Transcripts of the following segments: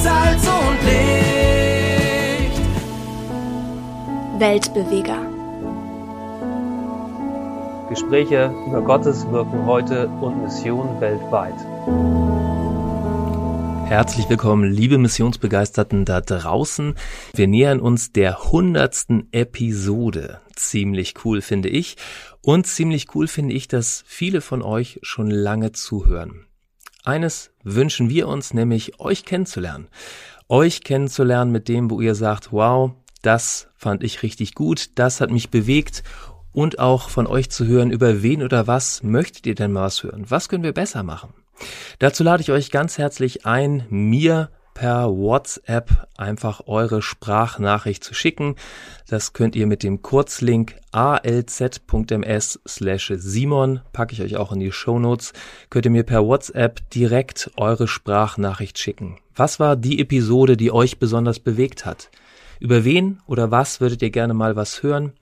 Salz und Licht. Weltbeweger. Gespräche über Gottes Wirken heute und Mission weltweit. Herzlich willkommen, liebe Missionsbegeisterten da draußen. Wir nähern uns der hundertsten Episode. Ziemlich cool finde ich. Und ziemlich cool finde ich, dass viele von euch schon lange zuhören. Eines wünschen wir uns, nämlich euch kennenzulernen. Euch kennenzulernen mit dem, wo ihr sagt, wow, das fand ich richtig gut, das hat mich bewegt und auch von euch zu hören, über wen oder was möchtet ihr denn mal was hören? Was können wir besser machen? Dazu lade ich euch ganz herzlich ein, mir per WhatsApp einfach eure Sprachnachricht zu schicken. Das könnt ihr mit dem Kurzlink alz.ms slash Simon, packe ich euch auch in die Show Notes, könnt ihr mir per WhatsApp direkt eure Sprachnachricht schicken. Was war die Episode, die euch besonders bewegt hat? Über wen oder was würdet ihr gerne mal was hören?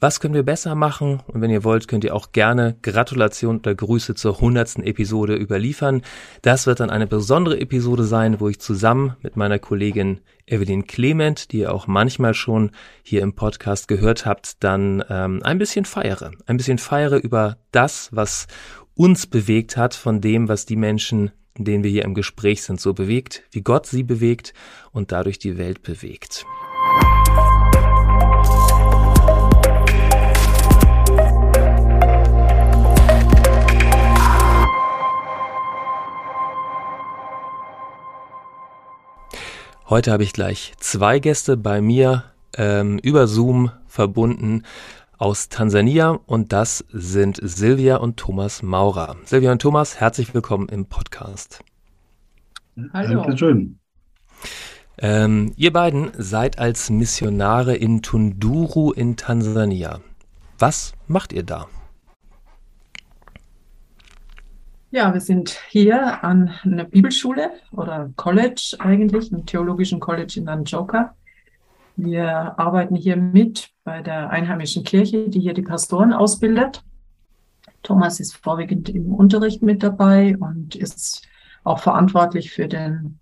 Was können wir besser machen? Und wenn ihr wollt, könnt ihr auch gerne Gratulation oder Grüße zur hundertsten Episode überliefern. Das wird dann eine besondere Episode sein, wo ich zusammen mit meiner Kollegin Evelyn Clement, die ihr auch manchmal schon hier im Podcast gehört habt, dann ähm, ein bisschen feiere. Ein bisschen feiere über das, was uns bewegt hat, von dem, was die Menschen, denen wir hier im Gespräch sind, so bewegt, wie Gott sie bewegt und dadurch die Welt bewegt. Heute habe ich gleich zwei Gäste bei mir ähm, über Zoom verbunden aus Tansania und das sind Silvia und Thomas Maurer. Silvia und Thomas, herzlich willkommen im Podcast. Hallo. Dankeschön. Ähm, ihr beiden seid als Missionare in Tunduru in Tansania. Was macht ihr da? Ja, wir sind hier an einer Bibelschule oder College eigentlich, einem theologischen College in Nanjoka. Wir arbeiten hier mit bei der einheimischen Kirche, die hier die Pastoren ausbildet. Thomas ist vorwiegend im Unterricht mit dabei und ist auch verantwortlich für den,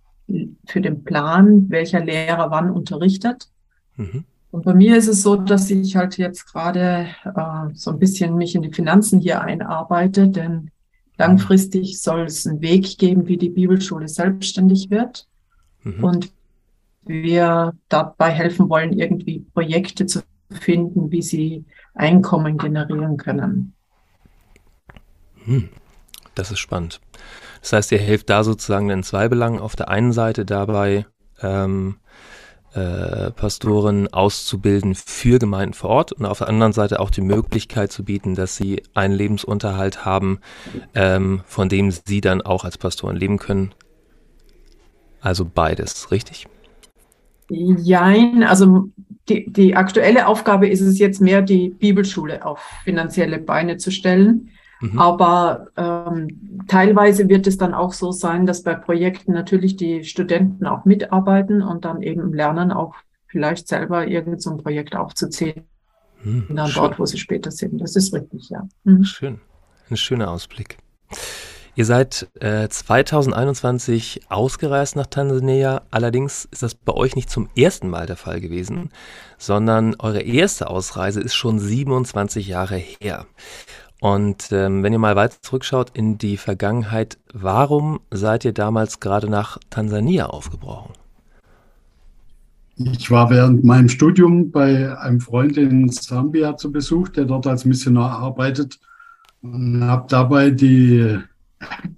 für den Plan, welcher Lehrer wann unterrichtet. Mhm. Und bei mir ist es so, dass ich halt jetzt gerade äh, so ein bisschen mich in die Finanzen hier einarbeite, denn Langfristig soll es einen Weg geben, wie die Bibelschule selbstständig wird. Mhm. Und wir dabei helfen wollen, irgendwie Projekte zu finden, wie sie Einkommen generieren können. Hm. Das ist spannend. Das heißt, ihr helft da sozusagen in zwei Belangen. Auf der einen Seite dabei, ähm, äh, Pastoren auszubilden für Gemeinden vor Ort und auf der anderen Seite auch die Möglichkeit zu bieten, dass sie einen Lebensunterhalt haben, ähm, von dem sie dann auch als Pastoren leben können. Also beides, richtig? Jein, also die, die aktuelle Aufgabe ist es jetzt mehr, die Bibelschule auf finanzielle Beine zu stellen. Mhm. Aber ähm, teilweise wird es dann auch so sein, dass bei Projekten natürlich die Studenten auch mitarbeiten und dann eben lernen, auch vielleicht selber irgend so ein Projekt aufzuziehen. Mhm, und dann schön. dort, wo sie später sind. Das ist richtig, ja. Mhm. Schön. Ein schöner Ausblick. Ihr seid äh, 2021 ausgereist nach Tansania. Allerdings ist das bei euch nicht zum ersten Mal der Fall gewesen, sondern eure erste Ausreise ist schon 27 Jahre her. Und ähm, wenn ihr mal weiter zurückschaut in die Vergangenheit, warum seid ihr damals gerade nach Tansania aufgebrochen? Ich war während meinem Studium bei einem Freund in Sambia zu Besuch, der dort als Missionar arbeitet und habe dabei die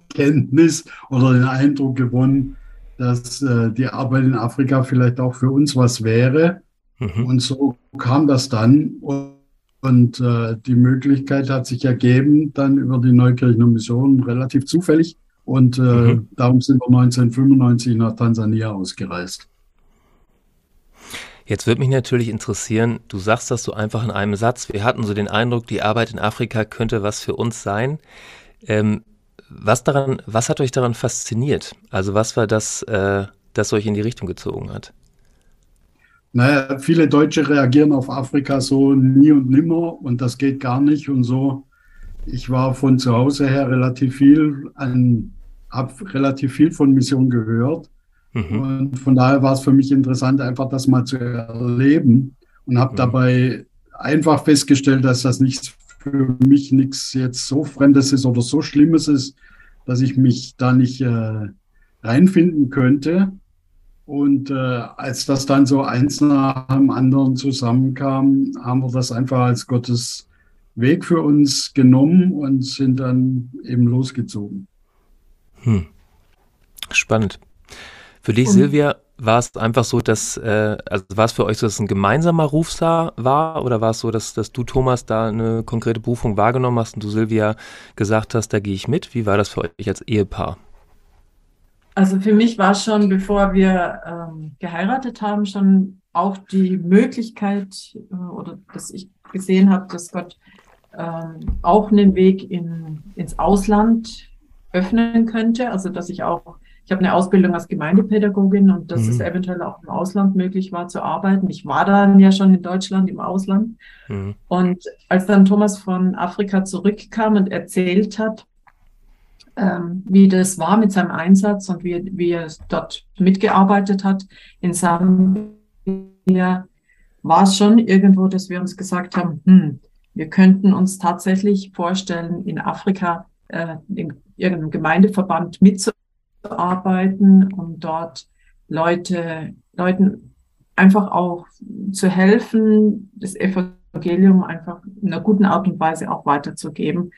Kenntnis oder den Eindruck gewonnen, dass äh, die Arbeit in Afrika vielleicht auch für uns was wäre. Mhm. Und so kam das dann. Und und äh, die Möglichkeit hat sich ergeben, dann über die Neukirchener Mission relativ zufällig. Und äh, mhm. darum sind wir 1995 nach Tansania ausgereist. Jetzt würde mich natürlich interessieren, du sagst das so einfach in einem Satz. Wir hatten so den Eindruck, die Arbeit in Afrika könnte was für uns sein. Ähm, was daran, was hat euch daran fasziniert? Also was war das, äh, das euch in die Richtung gezogen hat? Naja, viele Deutsche reagieren auf Afrika so nie und nimmer und das geht gar nicht und so. Ich war von zu Hause her relativ viel an, habe relativ viel von Mission gehört Mhm. Und von daher war es für mich interessant, einfach das mal zu erleben und habe mhm. dabei einfach festgestellt, dass das nicht für mich nichts jetzt so Fremdes ist oder so Schlimmes ist, dass ich mich da nicht äh, reinfinden könnte. Und äh, als das dann so eins nach dem anderen zusammenkam, haben wir das einfach als Gottes Weg für uns genommen und sind dann eben losgezogen. Hm. Spannend. Für dich, und, Silvia, war es einfach so, dass, äh, also war es für euch so, dass es ein gemeinsamer Ruf war oder war es so, dass, dass du, Thomas, da eine konkrete Berufung wahrgenommen hast und du, Silvia, gesagt hast, da gehe ich mit? Wie war das für euch als Ehepaar? Also für mich war schon, bevor wir ähm, geheiratet haben, schon auch die Möglichkeit äh, oder dass ich gesehen habe, dass Gott ähm, auch einen Weg in, ins Ausland öffnen könnte. Also dass ich auch ich habe eine Ausbildung als Gemeindepädagogin und dass mhm. es eventuell auch im Ausland möglich war zu arbeiten. Ich war dann ja schon in Deutschland im Ausland. Mhm. Und als dann Thomas von Afrika zurückkam und erzählt hat, ähm, wie das war mit seinem Einsatz und wie, wie er dort mitgearbeitet hat. In Sambia, war es schon irgendwo, dass wir uns gesagt haben, hm, wir könnten uns tatsächlich vorstellen, in Afrika äh, in irgendeinem Gemeindeverband mitzuarbeiten arbeiten, um dort Leute, Leuten einfach auch zu helfen, das Evangelium einfach in einer guten Art und Weise auch weiterzugeben,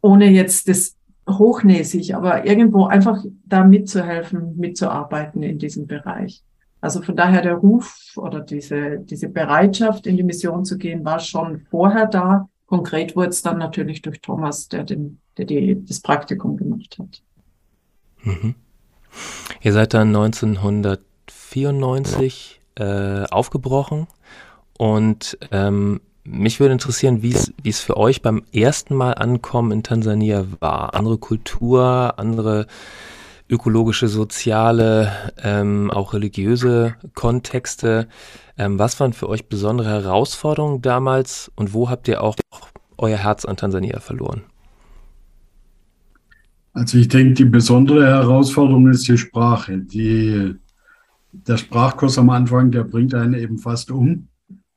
ohne jetzt das hochnäsig, aber irgendwo einfach da mitzuhelfen, mitzuarbeiten in diesem Bereich. Also von daher der Ruf oder diese, diese Bereitschaft, in die Mission zu gehen, war schon vorher da. Konkret wurde es dann natürlich durch Thomas, der, den, der die, das Praktikum gemacht hat. Mhm. Ihr seid dann 1994 äh, aufgebrochen und ähm, mich würde interessieren, wie es für euch beim ersten Mal ankommen in Tansania war. Andere Kultur, andere ökologische, soziale, ähm, auch religiöse Kontexte. Ähm, was waren für euch besondere Herausforderungen damals und wo habt ihr auch euer Herz an Tansania verloren? Also ich denke, die besondere Herausforderung ist die Sprache. Die, der Sprachkurs am Anfang, der bringt einen eben fast um,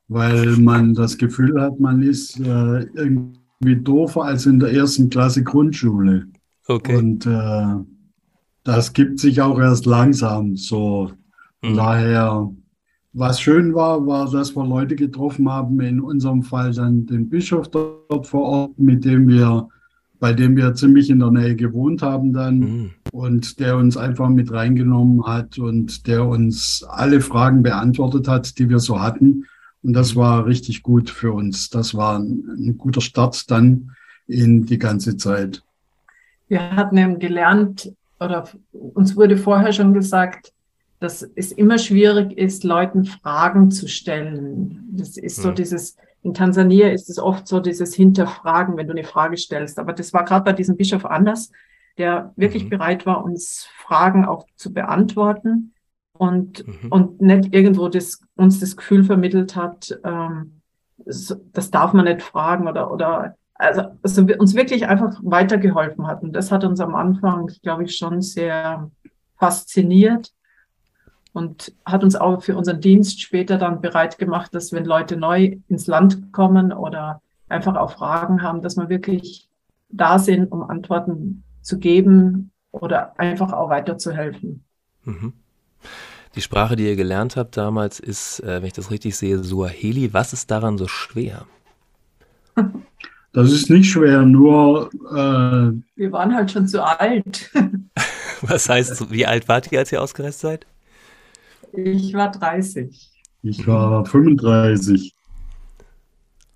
weil man das Gefühl hat, man ist äh, irgendwie doofer als in der ersten Klasse Grundschule. Okay. Und äh, das gibt sich auch erst langsam so. Mhm. Daher, was schön war, war, dass wir Leute getroffen haben, in unserem Fall dann den Bischof dort vor Ort, mit dem wir bei dem wir ziemlich in der Nähe gewohnt haben dann mhm. und der uns einfach mit reingenommen hat und der uns alle Fragen beantwortet hat, die wir so hatten. Und das war richtig gut für uns. Das war ein, ein guter Start dann in die ganze Zeit. Wir hatten eben gelernt, oder uns wurde vorher schon gesagt, dass es immer schwierig ist, Leuten Fragen zu stellen. Das ist so mhm. dieses, in Tansania ist es oft so dieses Hinterfragen, wenn du eine Frage stellst. Aber das war gerade bei diesem Bischof anders, der wirklich mhm. bereit war, uns Fragen auch zu beantworten und, mhm. und nicht irgendwo das, uns das Gefühl vermittelt hat, ähm, das darf man nicht fragen oder, oder also, also uns wirklich einfach weitergeholfen hat. Und das hat uns am Anfang, glaube ich, schon sehr fasziniert und hat uns auch für unseren Dienst später dann bereit gemacht, dass wenn Leute neu ins Land kommen oder einfach auch Fragen haben, dass wir wirklich da sind, um Antworten zu geben oder einfach auch weiterzuhelfen. Mhm. Die Sprache, die ihr gelernt habt damals, ist, äh, wenn ich das richtig sehe, Suaheli. Was ist daran so schwer? Das ist nicht schwer, nur. Äh, Wir waren halt schon zu alt. Was heißt, wie alt wart ihr, als ihr ausgereist seid? Ich war 30. Ich war 35.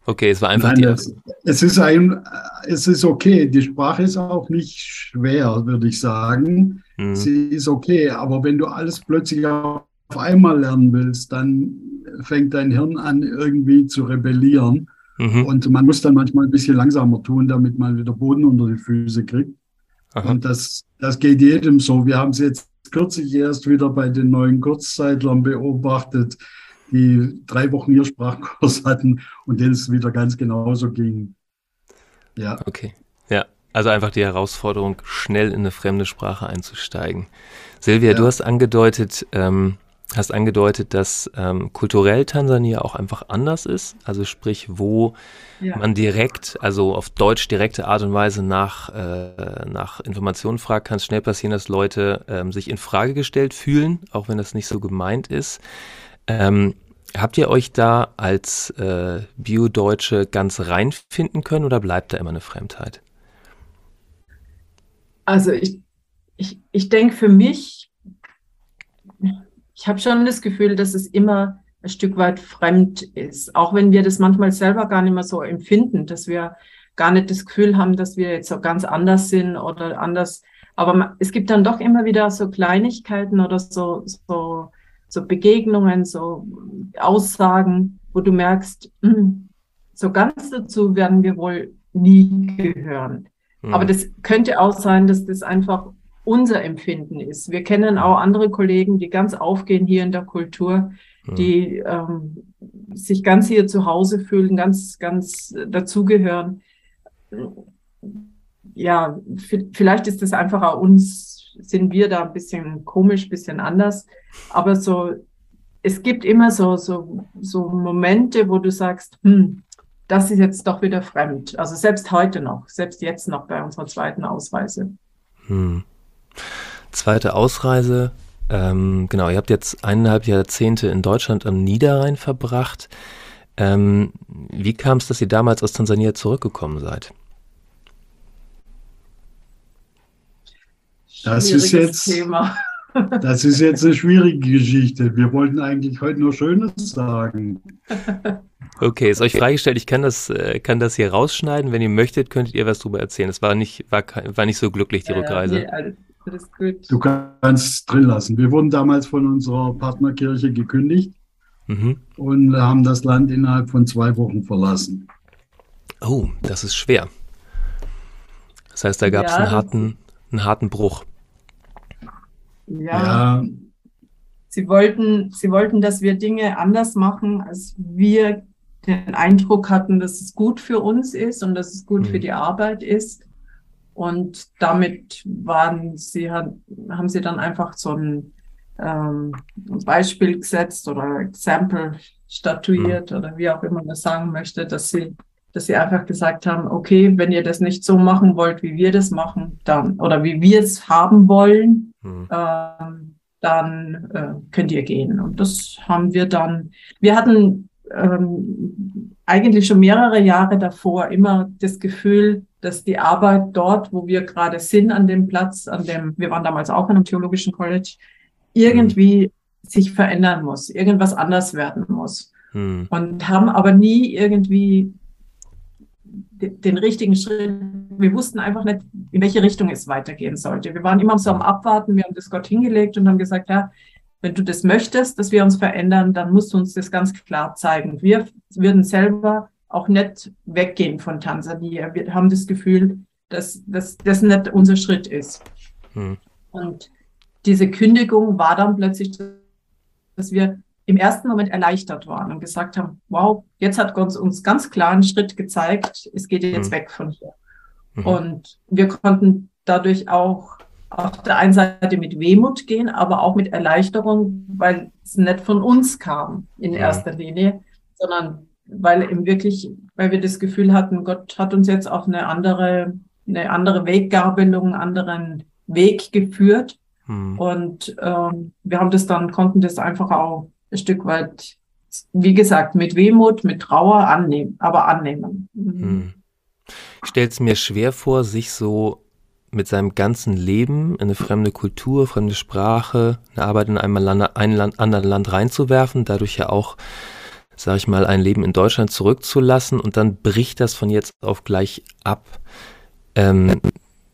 Okay, es war einfach Nein, die. Es, es, ist ein, es ist okay. Die Sprache ist auch nicht schwer, würde ich sagen. Mhm. Sie ist okay, aber wenn du alles plötzlich auf einmal lernen willst, dann fängt dein Hirn an, irgendwie zu rebellieren. Mhm. Und man muss dann manchmal ein bisschen langsamer tun, damit man wieder Boden unter die Füße kriegt. Aha. Und das, das geht jedem so. Wir haben es jetzt kürzlich erst wieder bei den neuen Kurzzeitlern beobachtet, die drei Wochen ihr Sprachkurs hatten und denen es wieder ganz genauso ging. Ja. Okay. Ja. Also einfach die Herausforderung, schnell in eine fremde Sprache einzusteigen. Silvia, ja. du hast angedeutet, ähm, hast angedeutet, dass ähm, kulturell Tansania auch einfach anders ist. Also sprich, wo ja. man direkt, also auf Deutsch direkte Art und Weise nach, äh, nach Informationen fragt, kann es schnell passieren, dass Leute ähm, sich in Frage gestellt fühlen, auch wenn das nicht so gemeint ist. Ähm, habt ihr euch da als äh, Bio-Deutsche ganz reinfinden können oder bleibt da immer eine Fremdheit? Also ich, ich, ich denke für mich, ich habe schon das Gefühl, dass es immer ein Stück weit fremd ist, auch wenn wir das manchmal selber gar nicht mehr so empfinden, dass wir gar nicht das Gefühl haben, dass wir jetzt so ganz anders sind oder anders. Aber es gibt dann doch immer wieder so Kleinigkeiten oder so, so, so Begegnungen, so Aussagen, wo du merkst, hm, so ganz dazu werden wir wohl nie gehören. Mhm. Aber das könnte auch sein, dass das einfach unser Empfinden ist. Wir kennen auch andere Kollegen, die ganz aufgehen hier in der Kultur, hm. die ähm, sich ganz hier zu Hause fühlen, ganz, ganz dazugehören. Ja, vielleicht ist das einfach auch uns, sind wir da ein bisschen komisch, ein bisschen anders. Aber so, es gibt immer so, so, so Momente, wo du sagst, hm, das ist jetzt doch wieder fremd. Also selbst heute noch, selbst jetzt noch bei unserer zweiten Ausreise. Hm. Zweite Ausreise. Ähm, genau, ihr habt jetzt eineinhalb Jahrzehnte in Deutschland am Niederrhein verbracht. Ähm, wie kam es, dass ihr damals aus Tansania zurückgekommen seid? Das ist jetzt, Thema. das ist jetzt eine schwierige Geschichte. Wir wollten eigentlich heute nur Schönes sagen. Okay, ist euch freigestellt. Ich kann das, äh, kann das hier rausschneiden. Wenn ihr möchtet, könntet ihr was darüber erzählen. Es war nicht, war, war nicht so glücklich, die Rückreise. Nee, alles gut. Du kannst drin lassen. Wir wurden damals von unserer Partnerkirche gekündigt mhm. und haben das Land innerhalb von zwei Wochen verlassen. Oh, das ist schwer. Das heißt, da gab es ja, einen, harten, einen harten Bruch. Ja. ja. Sie wollten, sie wollten, dass wir Dinge anders machen, als wir den Eindruck hatten, dass es gut für uns ist und dass es gut mhm. für die Arbeit ist. Und damit waren sie, haben sie dann einfach so ein ähm, Beispiel gesetzt oder Exempel statuiert mhm. oder wie auch immer man das sagen möchte, dass sie, dass sie einfach gesagt haben, okay, wenn ihr das nicht so machen wollt, wie wir das machen, dann oder wie wir es haben wollen, mhm. ähm, dann äh, könnt ihr gehen. Und das haben wir dann. Wir hatten ähm, eigentlich schon mehrere Jahre davor immer das Gefühl, dass die Arbeit dort, wo wir gerade sind, an dem Platz, an dem, wir waren damals auch in einem theologischen College, irgendwie mhm. sich verändern muss, irgendwas anders werden muss. Mhm. Und haben aber nie irgendwie den richtigen Schritt. Wir wussten einfach nicht, in welche Richtung es weitergehen sollte. Wir waren immer so am Abwarten. Wir haben das Gott hingelegt und haben gesagt, ja, wenn du das möchtest, dass wir uns verändern, dann musst du uns das ganz klar zeigen. Wir würden selber auch nicht weggehen von Tansania. Wir haben das Gefühl, dass, dass das nicht unser Schritt ist. Hm. Und diese Kündigung war dann plötzlich, dass wir im ersten Moment erleichtert waren und gesagt haben, wow, jetzt hat Gott uns ganz klar einen Schritt gezeigt, es geht jetzt hm. weg von hier. Mhm. Und wir konnten dadurch auch auf der einen Seite mit Wehmut gehen, aber auch mit Erleichterung, weil es nicht von uns kam in ja. erster Linie, sondern weil eben wirklich, weil wir das Gefühl hatten, Gott hat uns jetzt auf eine andere, eine andere Weggabelung, einen anderen Weg geführt. Hm. Und ähm, wir haben das dann, konnten das einfach auch ein Stück weit, wie gesagt, mit Wehmut, mit Trauer annehmen, aber annehmen. Mhm. Hm. Ich stelle es mir schwer vor, sich so mit seinem ganzen Leben in eine fremde Kultur, fremde Sprache, eine Arbeit in einem Land, ein Land, anderen Land reinzuwerfen, dadurch ja auch, sage ich mal, ein Leben in Deutschland zurückzulassen und dann bricht das von jetzt auf gleich ab. Ähm,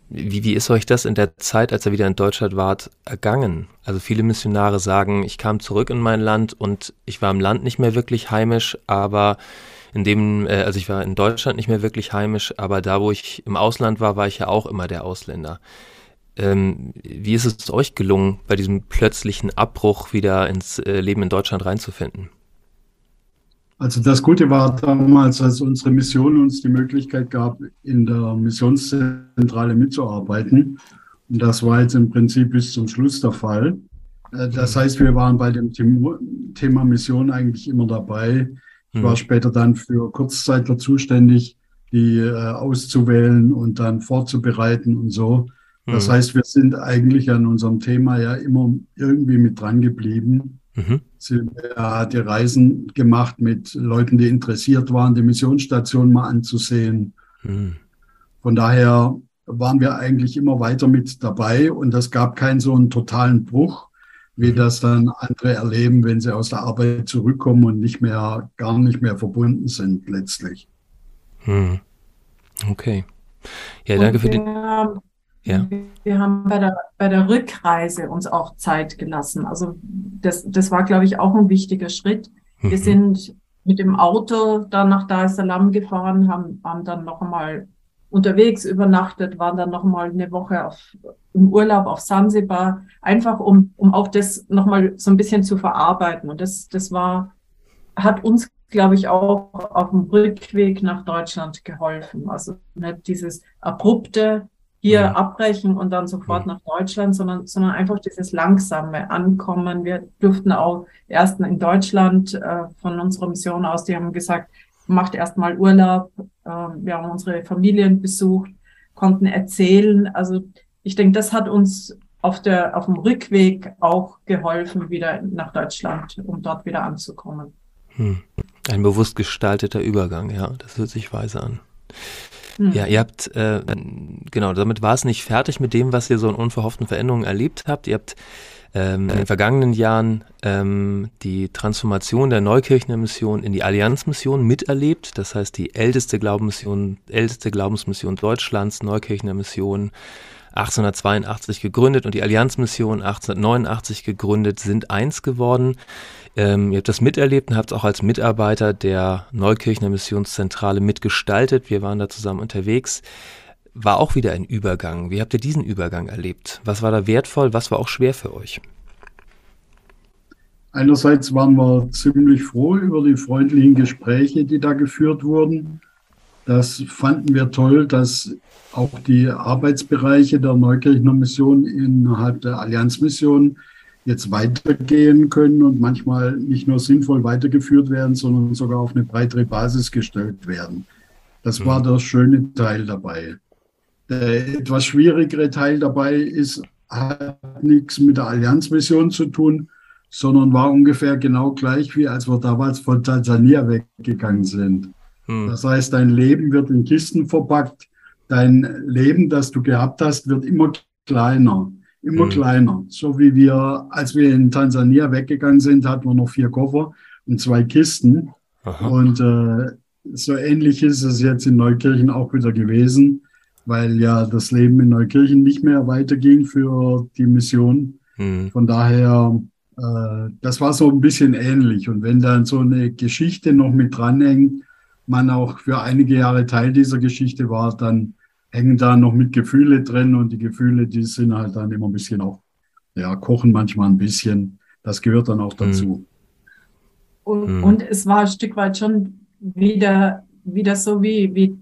wie, wie ist euch das in der Zeit, als ihr wieder in Deutschland wart, ergangen? Also viele Missionare sagen, ich kam zurück in mein Land und ich war im Land nicht mehr wirklich heimisch, aber in dem, äh, also ich war in Deutschland nicht mehr wirklich heimisch, aber da, wo ich im Ausland war, war ich ja auch immer der Ausländer. Ähm, wie ist es euch gelungen, bei diesem plötzlichen Abbruch wieder ins äh, Leben in Deutschland reinzufinden? Also das Gute war damals, als unsere Mission uns die Möglichkeit gab, in der Missionszentrale mitzuarbeiten. Und das war jetzt im Prinzip bis zum Schluss der Fall. Äh, das heißt, wir waren bei dem Thema Mission eigentlich immer dabei. Ich war hm. später dann für Kurzzeitler zuständig, die äh, auszuwählen und dann vorzubereiten und so. Das mhm. heißt, wir sind eigentlich an unserem Thema ja immer irgendwie mit dran geblieben. Mhm. Sie hat die Reisen gemacht mit Leuten, die interessiert waren, die Missionsstation mal anzusehen. Mhm. Von daher waren wir eigentlich immer weiter mit dabei und es gab keinen so einen totalen Bruch, wie mhm. das dann andere erleben, wenn sie aus der Arbeit zurückkommen und nicht mehr, gar nicht mehr verbunden sind letztlich. Mhm. Okay. Ja, danke für den. Ja. Wir haben bei der, bei der Rückreise uns auch Zeit gelassen. Also das, das war, glaube ich, auch ein wichtiger Schritt. Mhm. Wir sind mit dem Auto dann nach Dar es Salaam gefahren, haben, haben dann noch einmal unterwegs übernachtet, waren dann noch mal eine Woche auf, im Urlaub auf Sansibar, einfach um, um auch das noch mal so ein bisschen zu verarbeiten. Und das, das war, hat uns, glaube ich, auch auf dem Rückweg nach Deutschland geholfen. Also nicht dieses abrupte, hier ja. abbrechen und dann sofort ja. nach Deutschland, sondern, sondern einfach dieses langsame Ankommen. Wir durften auch erst in Deutschland äh, von unserer Mission aus, die haben gesagt, macht erstmal Urlaub. Äh, wir haben unsere Familien besucht, konnten erzählen. Also ich denke, das hat uns auf der, auf dem Rückweg auch geholfen, wieder nach Deutschland, um dort wieder anzukommen. Hm. Ein bewusst gestalteter Übergang, ja, das hört sich weise an. Mhm. Ja, ihr habt, äh, genau, damit war es nicht fertig mit dem, was ihr so in unverhofften Veränderungen erlebt habt. Ihr habt ähm, in den vergangenen Jahren ähm, die Transformation der Neukirchener Mission in die Allianzmission miterlebt. Das heißt, die älteste Glaubensmission, älteste Glaubensmission Deutschlands, Neukirchener Mission, 1882 gegründet und die Allianzmission 1889 gegründet, sind eins geworden. Ähm, ihr habt das miterlebt und habt es auch als Mitarbeiter der Neukirchner Missionszentrale mitgestaltet. Wir waren da zusammen unterwegs. War auch wieder ein Übergang. Wie habt ihr diesen Übergang erlebt? Was war da wertvoll? Was war auch schwer für euch? Einerseits waren wir ziemlich froh über die freundlichen Gespräche, die da geführt wurden. Das fanden wir toll, dass auch die Arbeitsbereiche der Neukirchner Mission innerhalb der Allianzmission jetzt weitergehen können und manchmal nicht nur sinnvoll weitergeführt werden, sondern sogar auf eine breitere Basis gestellt werden. Das war mhm. der schöne Teil dabei. Der etwas schwierigere Teil dabei ist, hat nichts mit der Allianzmission zu tun, sondern war ungefähr genau gleich wie als wir damals von Tansania weggegangen sind. Mhm. Das heißt, dein Leben wird in Kisten verpackt, dein Leben, das du gehabt hast, wird immer kleiner immer mhm. kleiner. So wie wir, als wir in Tansania weggegangen sind, hatten wir noch vier Koffer und zwei Kisten. Aha. Und äh, so ähnlich ist es jetzt in Neukirchen auch wieder gewesen, weil ja das Leben in Neukirchen nicht mehr weiterging für die Mission. Mhm. Von daher, äh, das war so ein bisschen ähnlich. Und wenn dann so eine Geschichte noch mit dranhängt, man auch für einige Jahre Teil dieser Geschichte war, dann hängen da noch mit Gefühle drin und die Gefühle, die sind halt dann immer ein bisschen auch, ja, kochen manchmal ein bisschen. Das gehört dann auch hm. dazu. Und, mhm. und es war ein Stück weit schon wieder, wieder so wie, wie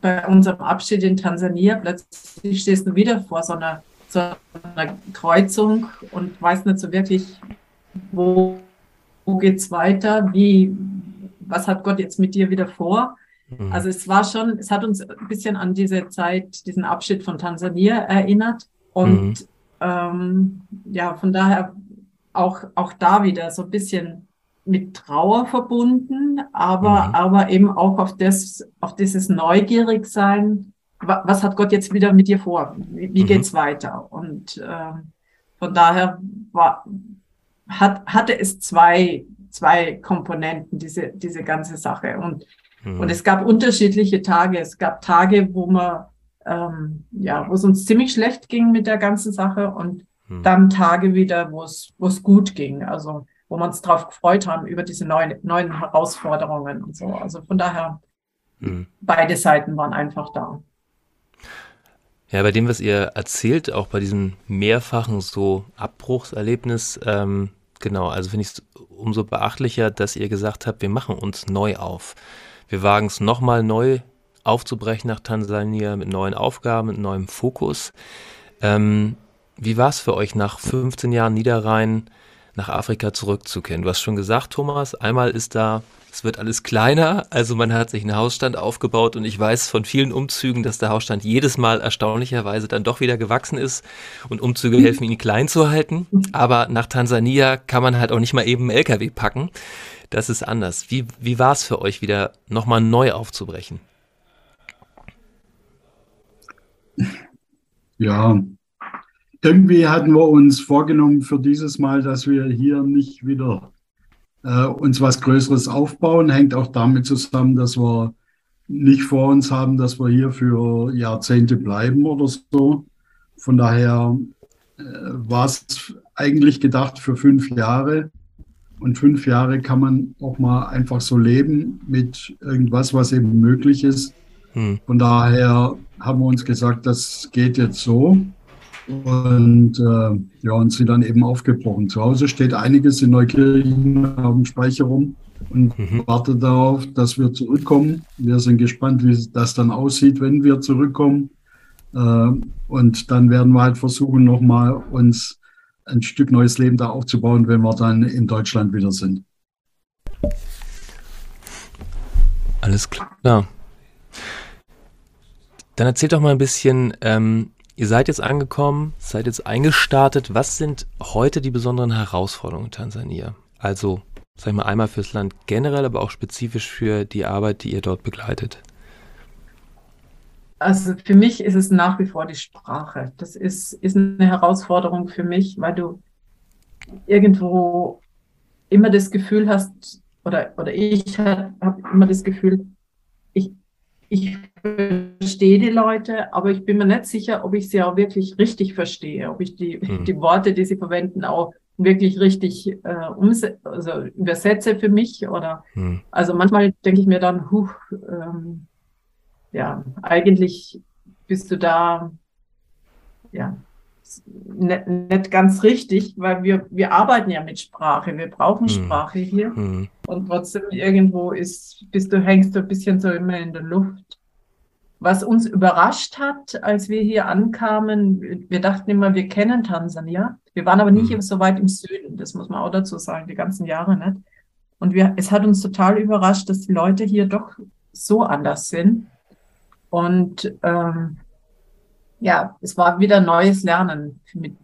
bei unserem Abschied in Tansania. Plötzlich stehst du wieder vor so einer, so einer Kreuzung und weißt nicht so wirklich, wo, wo es weiter, wie, was hat Gott jetzt mit dir wieder vor? Mhm. Also es war schon, es hat uns ein bisschen an diese Zeit, diesen Abschied von Tansania erinnert. Und mhm. ähm, ja, von daher auch, auch da wieder so ein bisschen mit Trauer verbunden, aber, mhm. aber eben auch auf das, auf dieses Neugierigsein. Was hat Gott jetzt wieder mit dir vor? Wie, wie mhm. geht's weiter? Und ähm, von daher war, hat, hatte es zwei, zwei Komponenten, diese, diese ganze Sache. Und Mhm. Und es gab unterschiedliche Tage. Es gab Tage, wo man, ähm, ja, wo es uns ziemlich schlecht ging mit der ganzen Sache und mhm. dann Tage wieder, wo es, wo es gut ging. Also, wo wir uns darauf gefreut haben über diese neuen, neuen Herausforderungen und so. Also von daher, mhm. beide Seiten waren einfach da. Ja, bei dem, was ihr erzählt, auch bei diesem mehrfachen so Abbruchserlebnis, ähm, Genau, also finde ich es umso beachtlicher, dass ihr gesagt habt, wir machen uns neu auf. Wir wagen es nochmal neu aufzubrechen nach Tansania mit neuen Aufgaben, mit neuem Fokus. Ähm, wie war es für euch nach 15 Jahren Niederrhein nach Afrika zurückzukehren? Du hast schon gesagt, Thomas, einmal ist da, es wird alles kleiner, also man hat sich einen Hausstand aufgebaut und ich weiß von vielen Umzügen, dass der Hausstand jedes Mal erstaunlicherweise dann doch wieder gewachsen ist und Umzüge helfen, ihn klein zu halten. Aber nach Tansania kann man halt auch nicht mal eben einen LKW packen. Das ist anders. Wie, wie war es für euch wieder nochmal neu aufzubrechen? Ja, irgendwie hatten wir uns vorgenommen für dieses Mal, dass wir hier nicht wieder äh, uns was Größeres aufbauen. Hängt auch damit zusammen, dass wir nicht vor uns haben, dass wir hier für Jahrzehnte bleiben oder so. Von daher äh, war es eigentlich gedacht für fünf Jahre. Und fünf Jahre kann man auch mal einfach so leben mit irgendwas, was eben möglich ist. Hm. Von daher haben wir uns gesagt, das geht jetzt so. Und äh, ja, und sind dann eben aufgebrochen. Zu Hause steht einiges in Neukirchen auf dem Speicher rum und mhm. wartet darauf, dass wir zurückkommen. Wir sind gespannt, wie das dann aussieht, wenn wir zurückkommen. Äh, und dann werden wir halt versuchen, nochmal uns ein Stück neues Leben da aufzubauen, wenn wir dann in Deutschland wieder sind. Alles klar. Dann erzählt doch mal ein bisschen, ähm, ihr seid jetzt angekommen, seid jetzt eingestartet. Was sind heute die besonderen Herausforderungen in Tansania? Also, sag ich mal, einmal fürs Land generell, aber auch spezifisch für die Arbeit, die ihr dort begleitet. Also für mich ist es nach wie vor die Sprache. Das ist, ist eine Herausforderung für mich, weil du irgendwo immer das Gefühl hast, oder, oder ich habe immer das Gefühl, ich, ich verstehe die Leute, aber ich bin mir nicht sicher, ob ich sie auch wirklich richtig verstehe, ob ich die, hm. die Worte, die sie verwenden, auch wirklich richtig äh, umse also übersetze für mich. Oder hm. also manchmal denke ich mir dann, huch, ähm, ja, eigentlich bist du da ja nicht, nicht ganz richtig, weil wir, wir arbeiten ja mit Sprache, wir brauchen hm. Sprache hier. Hm. Und trotzdem irgendwo ist, bist du, hängst du ein bisschen so immer in der Luft. Was uns überrascht hat, als wir hier ankamen, wir dachten immer, wir kennen Tansania. Wir waren aber nicht mhm. so weit im Süden, das muss man auch dazu sagen, die ganzen Jahre nicht. Und wir, es hat uns total überrascht, dass die Leute hier doch so anders sind. Und ähm, ja, es war wieder neues Lernen mit,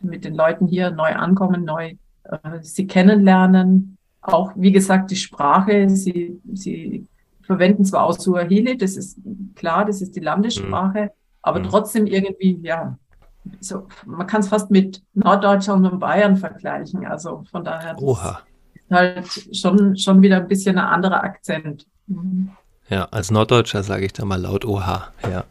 mit den Leuten hier, neu ankommen, neu äh, sie kennenlernen. Auch, wie gesagt, die Sprache, sie, sie verwenden zwar auch Suaheli, das ist klar, das ist die Landessprache, mhm. aber mhm. trotzdem irgendwie, ja, so, man kann es fast mit Norddeutschland und Bayern vergleichen. Also von daher Oha. ist halt schon, schon wieder ein bisschen ein anderer Akzent. Mhm. Ja, als Norddeutscher sage ich da mal laut Oha, ja.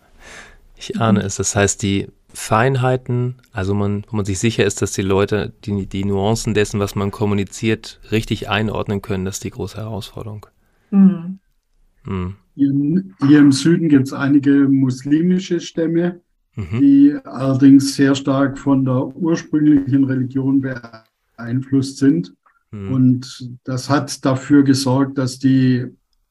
Ich ahne mhm. es. Das heißt, die Feinheiten, also man, wo man sich sicher ist, dass die Leute die, die Nuancen dessen, was man kommuniziert, richtig einordnen können, das ist die große Herausforderung. Mhm. Mhm. Hier, hier, im Süden gibt es einige muslimische Stämme, mhm. die allerdings sehr stark von der ursprünglichen Religion beeinflusst sind. Mhm. Und das hat dafür gesorgt, dass die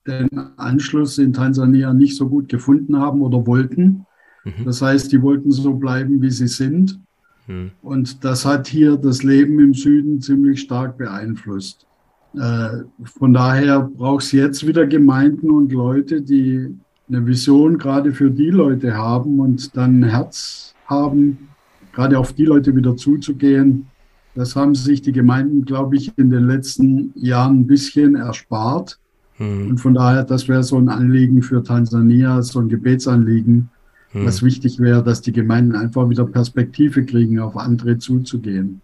den Anschluss in Tansania nicht so gut gefunden haben oder wollten. Mhm. Das heißt, die wollten so bleiben, wie sie sind. Mhm. Und das hat hier das Leben im Süden ziemlich stark beeinflusst. Äh, von daher braucht es jetzt wieder Gemeinden und Leute, die eine Vision gerade für die Leute haben und dann ein Herz haben, gerade auf die Leute wieder zuzugehen. Das haben sich die Gemeinden, glaube ich, in den letzten Jahren ein bisschen erspart. Mhm. Und von daher, das wäre so ein Anliegen für Tansania, so ein Gebetsanliegen, mhm. was wichtig wäre, dass die Gemeinden einfach wieder Perspektive kriegen, auf andere zuzugehen.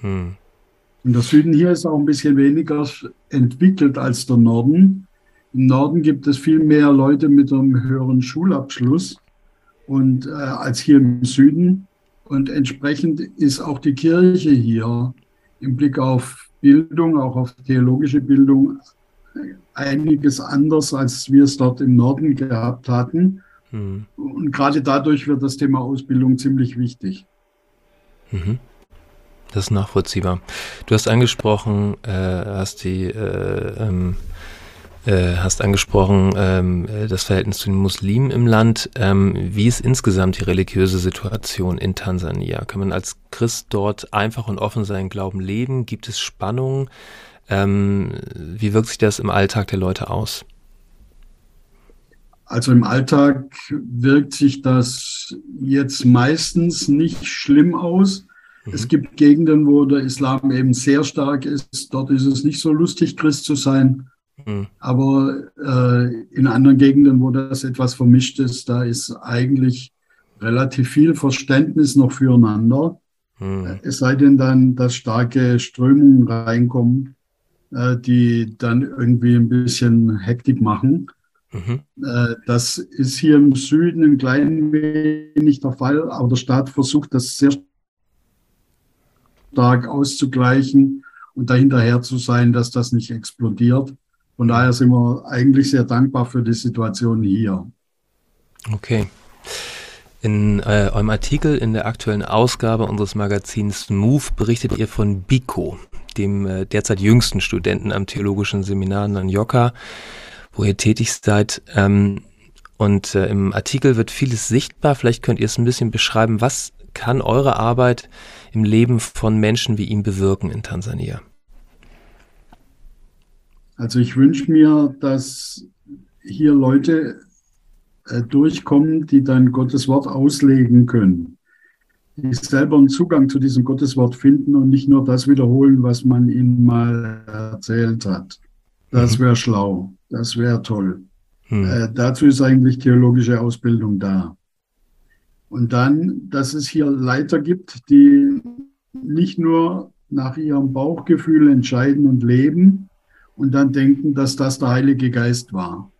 Mhm. Und der Süden hier ist auch ein bisschen weniger entwickelt als der Norden. Im Norden gibt es viel mehr Leute mit einem höheren Schulabschluss und äh, als hier im Süden. Und entsprechend ist auch die Kirche hier im Blick auf Bildung, auch auf theologische Bildung, einiges anders, als wir es dort im Norden gehabt hatten. Mhm. Und gerade dadurch wird das Thema Ausbildung ziemlich wichtig. Mhm. Das ist nachvollziehbar. Du hast angesprochen, äh, hast die, äh, ähm, äh, hast angesprochen ähm, das Verhältnis zu den Muslimen im Land. Ähm, wie ist insgesamt die religiöse Situation in Tansania? Kann man als Christ dort einfach und offen seinen Glauben leben? Gibt es Spannungen? Ähm, wie wirkt sich das im Alltag der Leute aus? Also im Alltag wirkt sich das jetzt meistens nicht schlimm aus. Mhm. Es gibt Gegenden, wo der Islam eben sehr stark ist. Dort ist es nicht so lustig, Christ zu sein. Mhm. Aber äh, in anderen Gegenden, wo das etwas vermischt ist, da ist eigentlich relativ viel Verständnis noch füreinander. Mhm. Es sei denn dann, dass starke Strömungen reinkommen, die dann irgendwie ein bisschen Hektik machen. Mhm. Äh, das ist hier im Süden ein klein wenig der Fall, aber der Staat versucht das sehr stark auszugleichen und dahinterher zu sein, dass das nicht explodiert. Von daher sind wir eigentlich sehr dankbar für die Situation hier. Okay. In äh, eurem Artikel in der aktuellen Ausgabe unseres Magazins Move berichtet ihr von Biko, dem äh, derzeit jüngsten Studenten am Theologischen Seminar in Nanyoka, wo ihr tätig seid. Ähm, und äh, im Artikel wird vieles sichtbar. Vielleicht könnt ihr es ein bisschen beschreiben. Was kann eure Arbeit im Leben von Menschen wie ihm bewirken in Tansania? Also ich wünsche mir, dass hier Leute äh, durchkommen, die dann Gottes Wort auslegen können, die selber einen Zugang zu diesem Gotteswort finden und nicht nur das wiederholen, was man ihnen mal erzählt hat. Das mhm. wäre schlau. Das wäre toll. Hm. Äh, dazu ist eigentlich theologische Ausbildung da. Und dann, dass es hier Leiter gibt, die nicht nur nach ihrem Bauchgefühl entscheiden und leben und dann denken, dass das der Heilige Geist war.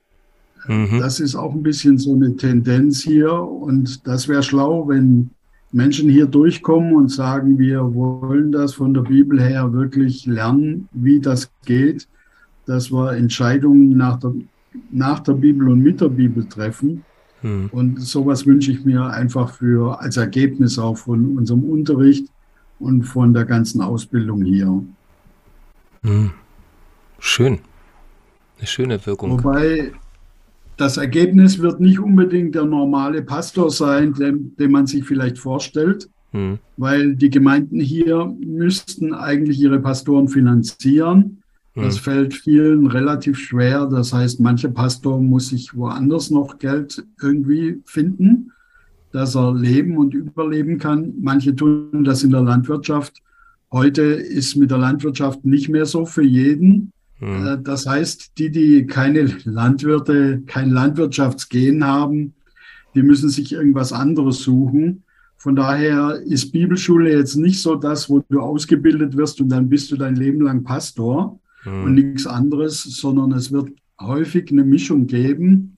Mhm. Das ist auch ein bisschen so eine Tendenz hier und das wäre schlau, wenn Menschen hier durchkommen und sagen, wir wollen das von der Bibel her wirklich lernen, wie das geht dass wir Entscheidungen nach der, nach der Bibel und mit der Bibel treffen. Hm. Und sowas wünsche ich mir einfach für als Ergebnis auch von unserem Unterricht und von der ganzen Ausbildung hier. Hm. Schön. Eine schöne Wirkung. Wobei das Ergebnis wird nicht unbedingt der normale Pastor sein, den, den man sich vielleicht vorstellt, hm. weil die Gemeinden hier müssten eigentlich ihre Pastoren finanzieren. Das hm. fällt vielen relativ schwer. Das heißt, mancher Pastor muss sich woanders noch Geld irgendwie finden, dass er leben und überleben kann. Manche tun das in der Landwirtschaft. Heute ist mit der Landwirtschaft nicht mehr so für jeden. Mhm. Das heißt, die, die keine Landwirte, kein Landwirtschaftsgehen haben, die müssen sich irgendwas anderes suchen. Von daher ist Bibelschule jetzt nicht so das, wo du ausgebildet wirst und dann bist du dein Leben lang Pastor, mhm. und nichts anderes, sondern es wird häufig eine Mischung geben.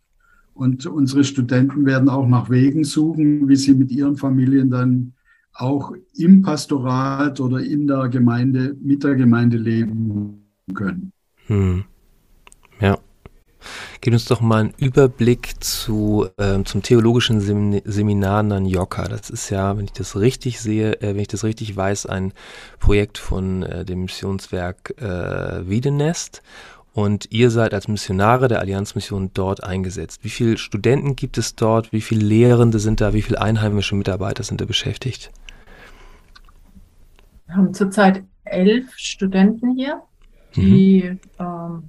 Und unsere Studenten werden auch nach Wegen suchen, wie sie mit ihren Familien dann auch im Pastorat oder in der Gemeinde, mit der Gemeinde leben können. Hm. Ja. Gib uns doch mal einen Überblick zu, äh, zum theologischen Seminar Nanyoka. Das ist ja, wenn ich das richtig sehe, äh, wenn ich das richtig weiß, ein Projekt von äh, dem Missionswerk äh, Wiedenest. Und ihr seid als Missionare der Allianzmission dort eingesetzt. Wie viele Studenten gibt es dort? Wie viele Lehrende sind da? Wie viele einheimische Mitarbeiter sind da beschäftigt? Wir haben zurzeit elf Studenten hier, die mhm. ähm,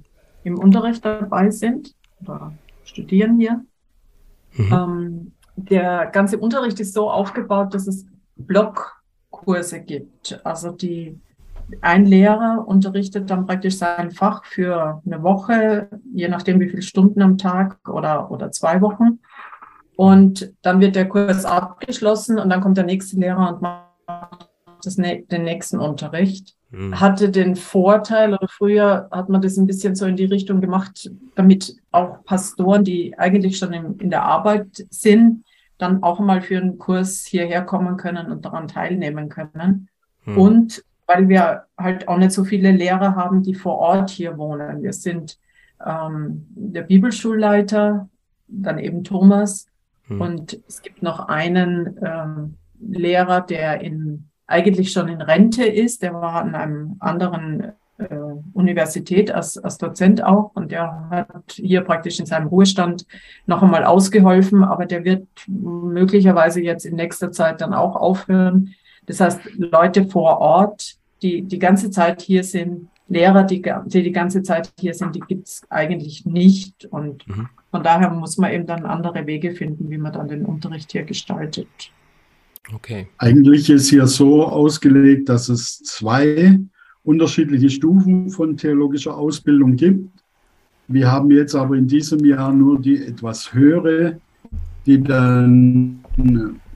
im Unterricht dabei sind oder studieren hier. Mhm. Ähm, der ganze Unterricht ist so aufgebaut, dass es Blockkurse gibt. Also die ein Lehrer unterrichtet dann praktisch sein Fach für eine Woche, je nachdem wie viele Stunden am Tag oder, oder zwei Wochen. Und dann wird der Kurs abgeschlossen und dann kommt der nächste Lehrer und macht das, den nächsten Unterricht. Mhm. hatte den Vorteil, oder früher hat man das ein bisschen so in die Richtung gemacht, damit auch Pastoren, die eigentlich schon in, in der Arbeit sind, dann auch mal für einen Kurs hierher kommen können und daran teilnehmen können. Mhm. Und weil wir halt auch nicht so viele Lehrer haben, die vor Ort hier wohnen. Wir sind ähm, der Bibelschulleiter, dann eben Thomas. Mhm. Und es gibt noch einen ähm, Lehrer, der in eigentlich schon in Rente ist. Der war an einem anderen äh, Universität als, als Dozent auch und der hat hier praktisch in seinem Ruhestand noch einmal ausgeholfen, aber der wird möglicherweise jetzt in nächster Zeit dann auch aufhören. Das heißt, Leute vor Ort, die die ganze Zeit hier sind, Lehrer, die, die die ganze Zeit hier sind, die gibt es eigentlich nicht. Und mhm. von daher muss man eben dann andere Wege finden, wie man dann den Unterricht hier gestaltet. Okay. Eigentlich ist hier so ausgelegt, dass es zwei unterschiedliche Stufen von theologischer Ausbildung gibt. Wir haben jetzt aber in diesem Jahr nur die etwas höhere, die dann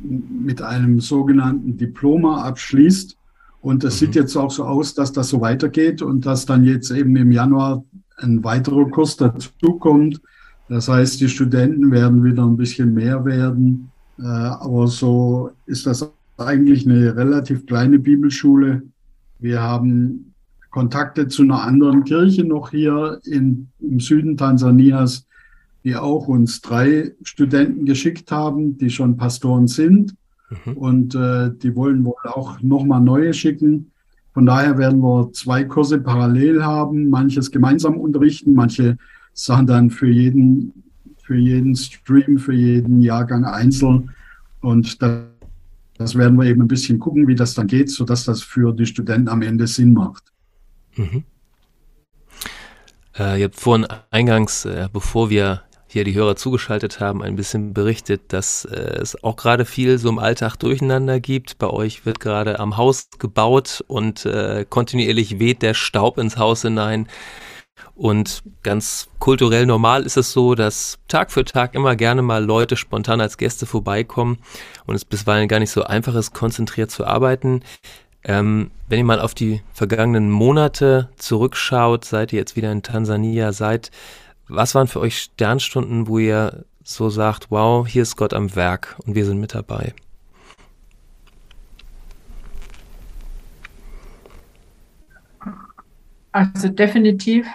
mit einem sogenannten Diploma abschließt. Und es mhm. sieht jetzt auch so aus, dass das so weitergeht und dass dann jetzt eben im Januar ein weiterer Kurs dazukommt. Das heißt, die Studenten werden wieder ein bisschen mehr werden. Äh, aber so ist das eigentlich eine relativ kleine Bibelschule. Wir haben Kontakte zu einer anderen Kirche noch hier in, im Süden Tansanias, die auch uns drei Studenten geschickt haben, die schon Pastoren sind. Mhm. Und äh, die wollen wohl auch nochmal neue schicken. Von daher werden wir zwei Kurse parallel haben, manches gemeinsam unterrichten, manche Sachen dann für jeden, für jeden Stream, für jeden Jahrgang einzeln. Und das, das werden wir eben ein bisschen gucken, wie das dann geht, sodass das für die Studenten am Ende Sinn macht. Mhm. Äh, ihr habt vorhin eingangs, äh, bevor wir hier die Hörer zugeschaltet haben, ein bisschen berichtet, dass äh, es auch gerade viel so im Alltag durcheinander gibt. Bei euch wird gerade am Haus gebaut und äh, kontinuierlich weht der Staub ins Haus hinein. Und ganz kulturell normal ist es so, dass Tag für Tag immer gerne mal Leute spontan als Gäste vorbeikommen und es bisweilen gar nicht so einfach ist, konzentriert zu arbeiten. Ähm, wenn ihr mal auf die vergangenen Monate zurückschaut, seid ihr jetzt wieder in Tansania, seid, was waren für euch Sternstunden, wo ihr so sagt, wow, hier ist Gott am Werk und wir sind mit dabei? Also definitiv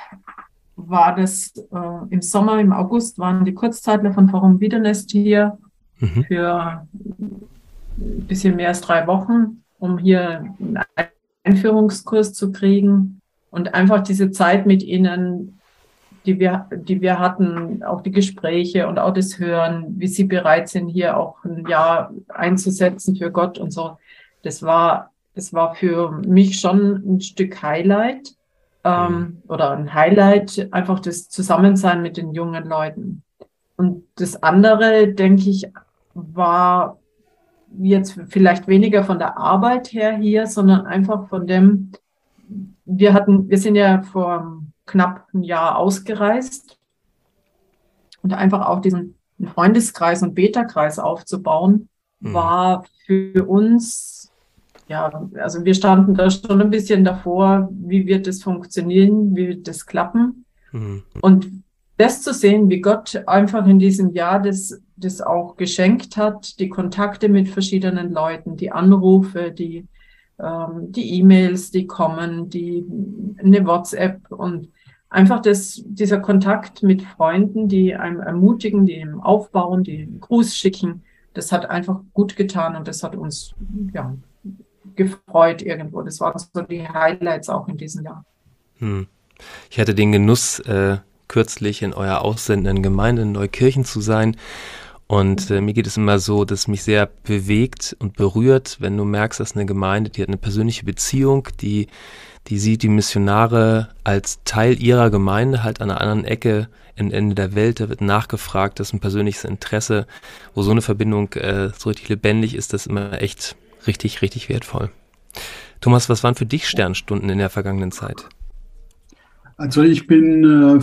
war das äh, im Sommer, im August waren die Kurzzeitler von Forum Wiedernest hier mhm. für ein bisschen mehr als drei Wochen, um hier einen Einführungskurs zu kriegen und einfach diese Zeit mit ihnen die wir, die wir hatten, auch die Gespräche und auch das Hören, wie sie bereit sind, hier auch ein Jahr einzusetzen für Gott und so. Das war, das war für mich schon ein Stück Highlight ähm, mhm. oder ein Highlight, einfach das Zusammensein mit den jungen Leuten. Und das andere, denke ich, war jetzt vielleicht weniger von der Arbeit her hier, sondern einfach von dem, wir hatten, wir sind ja vor knapp ein Jahr ausgereist und einfach auch diesen Freundeskreis und Beta-Kreis aufzubauen, mhm. war für uns, ja, also wir standen da schon ein bisschen davor, wie wird das funktionieren, wie wird das klappen. Mhm. Und das zu sehen, wie Gott einfach in diesem Jahr das, das auch geschenkt hat, die Kontakte mit verschiedenen Leuten, die Anrufe, die ähm, die E-Mails, die kommen, die eine WhatsApp und einfach das, dieser Kontakt mit Freunden, die einem ermutigen, die ihm aufbauen, die einen Gruß schicken, das hat einfach gut getan und das hat uns ja, gefreut irgendwo. Das waren so die Highlights auch in diesem Jahr. Hm. Ich hatte den Genuss, äh, kürzlich in eurer aussendenden Gemeinde in Neukirchen zu sein und äh, mir geht es immer so, dass mich sehr bewegt und berührt, wenn du merkst, dass eine Gemeinde, die hat eine persönliche Beziehung, die, die sieht die Missionare als Teil ihrer Gemeinde halt an einer anderen Ecke im Ende der Welt, da wird nachgefragt, das ist ein persönliches Interesse, wo so eine Verbindung äh, so richtig lebendig ist, das ist immer echt richtig, richtig wertvoll. Thomas, was waren für dich Sternstunden in der vergangenen Zeit? Also ich bin äh,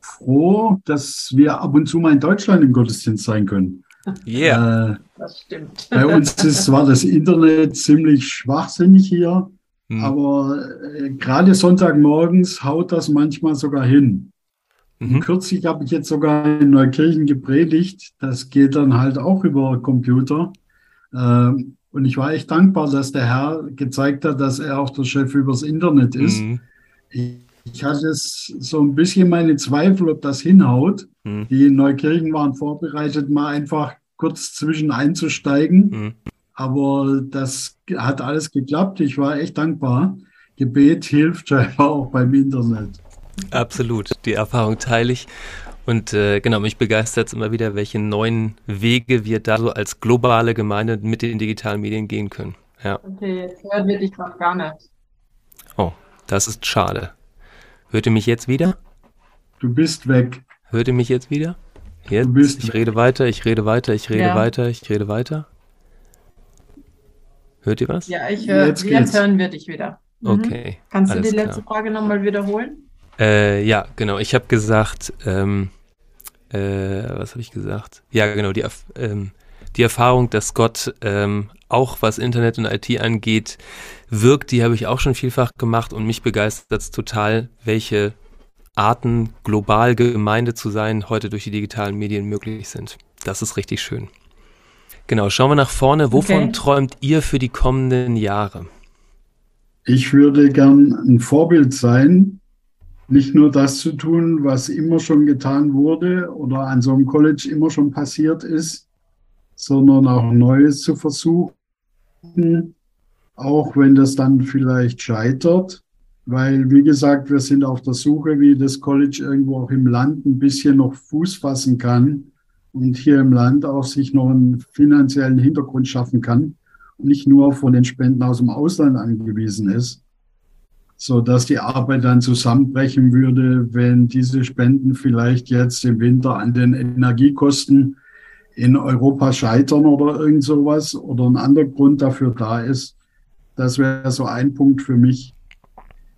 froh, dass wir ab und zu mal in Deutschland im Gottesdienst sein können. Ja, yeah. äh, das stimmt. Bei uns ist zwar das Internet ziemlich schwachsinnig hier, hm. aber äh, gerade Sonntagmorgens haut das manchmal sogar hin. Mhm. Kürzlich habe ich jetzt sogar in Neukirchen gepredigt. Das geht dann halt auch über Computer. Ähm, und ich war echt dankbar, dass der Herr gezeigt hat, dass er auch der Chef übers Internet ist. Mhm. Ich, ich hatte so ein bisschen meine Zweifel, ob das hinhaut. Hm. Die in Neukirchen waren vorbereitet, mal einfach kurz zwischen einzusteigen. Hm. aber das hat alles geklappt. Ich war echt dankbar. Gebet hilft scheinbar auch beim Internet. Absolut, die Erfahrung teile ich. Und äh, genau, mich begeistert es immer wieder, welche neuen Wege wir da so als globale Gemeinde mit den digitalen Medien gehen können. Ja. Okay, jetzt hören wir dich noch gar nicht. Oh, das ist schade. Hört ihr mich jetzt wieder? Du bist weg. Hört ihr mich jetzt wieder? Jetzt? Du bist ich weg. rede weiter, ich rede weiter, ich rede Ja. weiter, ich rede weiter. Hört ihr was? Ja, ich höre, Jetzt jetzt, hören wir dich wieder. Mhm. Okay. Kannst du die klar. letzte Frage nochmal wiederholen? Äh, ja, genau. Ich habe gesagt, ähm, äh, was habe ich gesagt? Ja, genau, die, ähm, die Erfahrung, dass Gott ähm, auch was Internet und IT angeht, wirkt, die habe ich auch schon vielfach gemacht und mich begeistert es total, welche Arten, global Gemeinde zu sein, heute durch die digitalen Medien möglich sind. Das ist richtig schön. Genau, schauen wir nach vorne. Wovon Okay. träumt ihr für die kommenden Jahre? Ich würde gern ein Vorbild sein, nicht nur das zu tun, was immer schon getan wurde oder an so einem College immer schon passiert ist, sondern auch Neues zu versuchen, auch wenn das dann vielleicht scheitert. Weil, wie gesagt, wir sind auf der Suche, wie das College irgendwo auch im Land ein bisschen noch Fuß fassen kann und hier im Land auch sich noch einen finanziellen Hintergrund schaffen kann und nicht nur von den Spenden aus dem Ausland angewiesen ist, so dass die Arbeit dann zusammenbrechen würde, wenn diese Spenden vielleicht jetzt im Winter an den Energiekosten in Europa scheitern oder irgend sowas oder ein anderer Grund dafür da ist. Das wäre so ein Punkt für mich.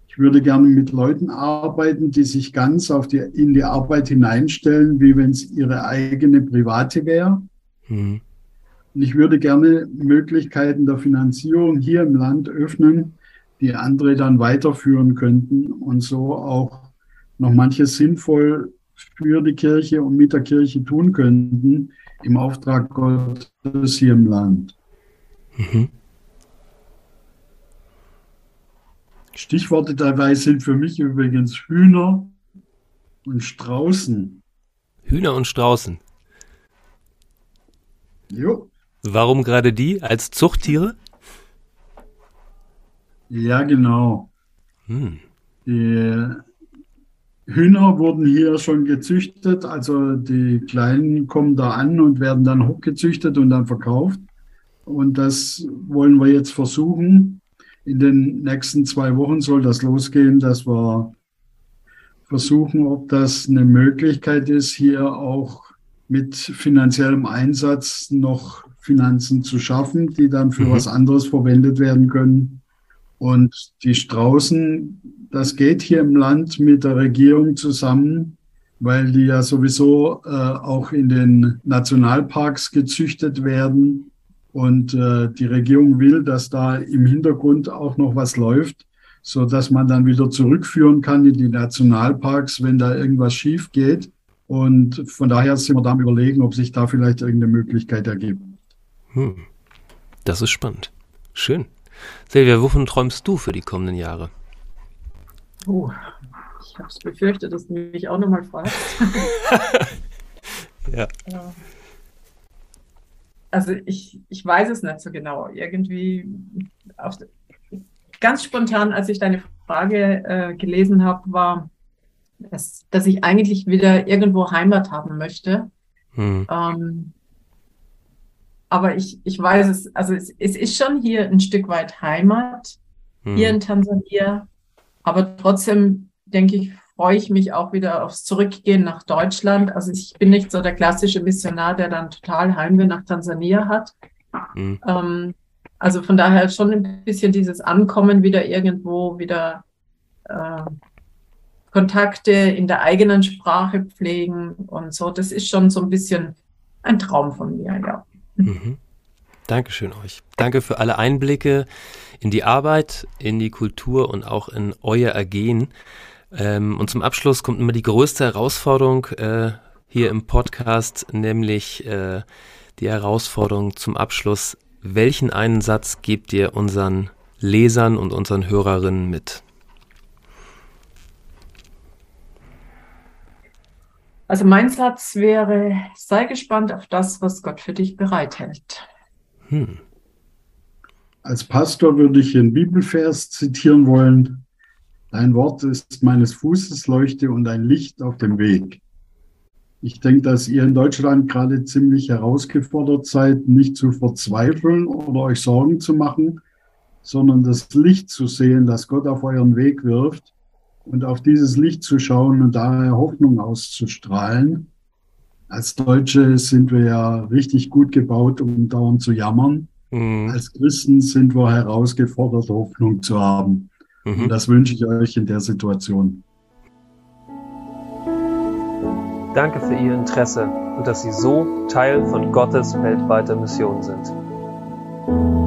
Ich würde gerne mit Leuten arbeiten, die sich ganz auf die, in die Arbeit hineinstellen, wie wenn es ihre eigene private wäre. Hm. Und ich würde gerne Möglichkeiten der Finanzierung hier im Land öffnen, die andere dann weiterführen könnten und so auch noch manches sinnvoll für die Kirche und mit der Kirche tun könnten im Auftrag Gottes hier im Land. Mhm. Stichworte dabei sind für mich übrigens Hühner und Straußen. Hühner und Straußen. Jo. Warum gerade die als Zuchttiere? Ja, genau. Hm. Die Hühner wurden hier schon gezüchtet, also die Kleinen kommen da an und werden dann hochgezüchtet und dann verkauft. Und das wollen wir jetzt versuchen. In den nächsten zwei Wochen soll das losgehen, dass wir versuchen, ob das eine Möglichkeit ist, hier auch mit finanziellem Einsatz noch Finanzen zu schaffen, die dann für Mhm. was anderes verwendet werden können. Und die Straußen, das geht hier im Land mit der Regierung zusammen, weil die ja sowieso äh, auch in den Nationalparks gezüchtet werden. Und äh, die Regierung will, dass da im Hintergrund auch noch was läuft, so dass man dann wieder zurückführen kann in die Nationalparks, wenn da irgendwas schief geht. Und von daher sind wir da am überlegen, ob sich da vielleicht irgendeine Möglichkeit ergibt. Hm. Das ist spannend. Schön. Silvia, wovon träumst du für die kommenden Jahre? Oh, ich habe es befürchtet, dass du mich auch nochmal fragst. Ja. Ja. Also ich, ich weiß es nicht so genau. Irgendwie auf, ganz spontan, als ich deine Frage äh, gelesen habe, war, dass, dass ich eigentlich wieder irgendwo Heimat haben möchte. Hm. Ähm, aber ich, ich weiß es, also es, es ist schon hier ein Stück weit Heimat, hier Hm. in Tansania. Aber trotzdem, denke ich, freue ich mich auch wieder aufs Zurückgehen nach Deutschland. Also ich bin nicht so der klassische Missionar, der dann total Heimweh nach Tansania hat. Hm. Ähm, also von daher schon ein bisschen dieses Ankommen wieder irgendwo, wieder äh, Kontakte in der eigenen Sprache pflegen und so. Das ist schon so ein bisschen ein Traum von mir, ja. Mhm. Dankeschön euch. Danke für alle Einblicke in die Arbeit, in die Kultur und auch in euer Ergehen. Ähm, und zum Abschluss kommt immer die größte Herausforderung äh, hier im Podcast, nämlich äh, die Herausforderung zum Abschluss. Welchen einen Satz gebt ihr unseren Lesern und unseren Hörerinnen mit? Also mein Satz wäre, sei gespannt auf das, was Gott für dich bereithält. Hm. Als Pastor würde ich einen Bibelvers zitieren wollen. Dein Wort ist meines Fußes Leuchte und ein Licht auf dem Weg. Ich denke, dass ihr in Deutschland gerade ziemlich herausgefordert seid, nicht zu verzweifeln oder euch Sorgen zu machen, sondern das Licht zu sehen, das Gott auf euren Weg wirft und auf dieses Licht zu schauen und daher Hoffnung auszustrahlen. Als Deutsche sind wir ja richtig gut gebaut, um dauernd zu jammern. Mhm. Als Christen sind wir herausgefordert, Hoffnung zu haben. Mhm. Und das wünsche ich euch in der Situation. Danke für Ihr Interesse und dass Sie so Teil von Gottes weltweiter Mission sind.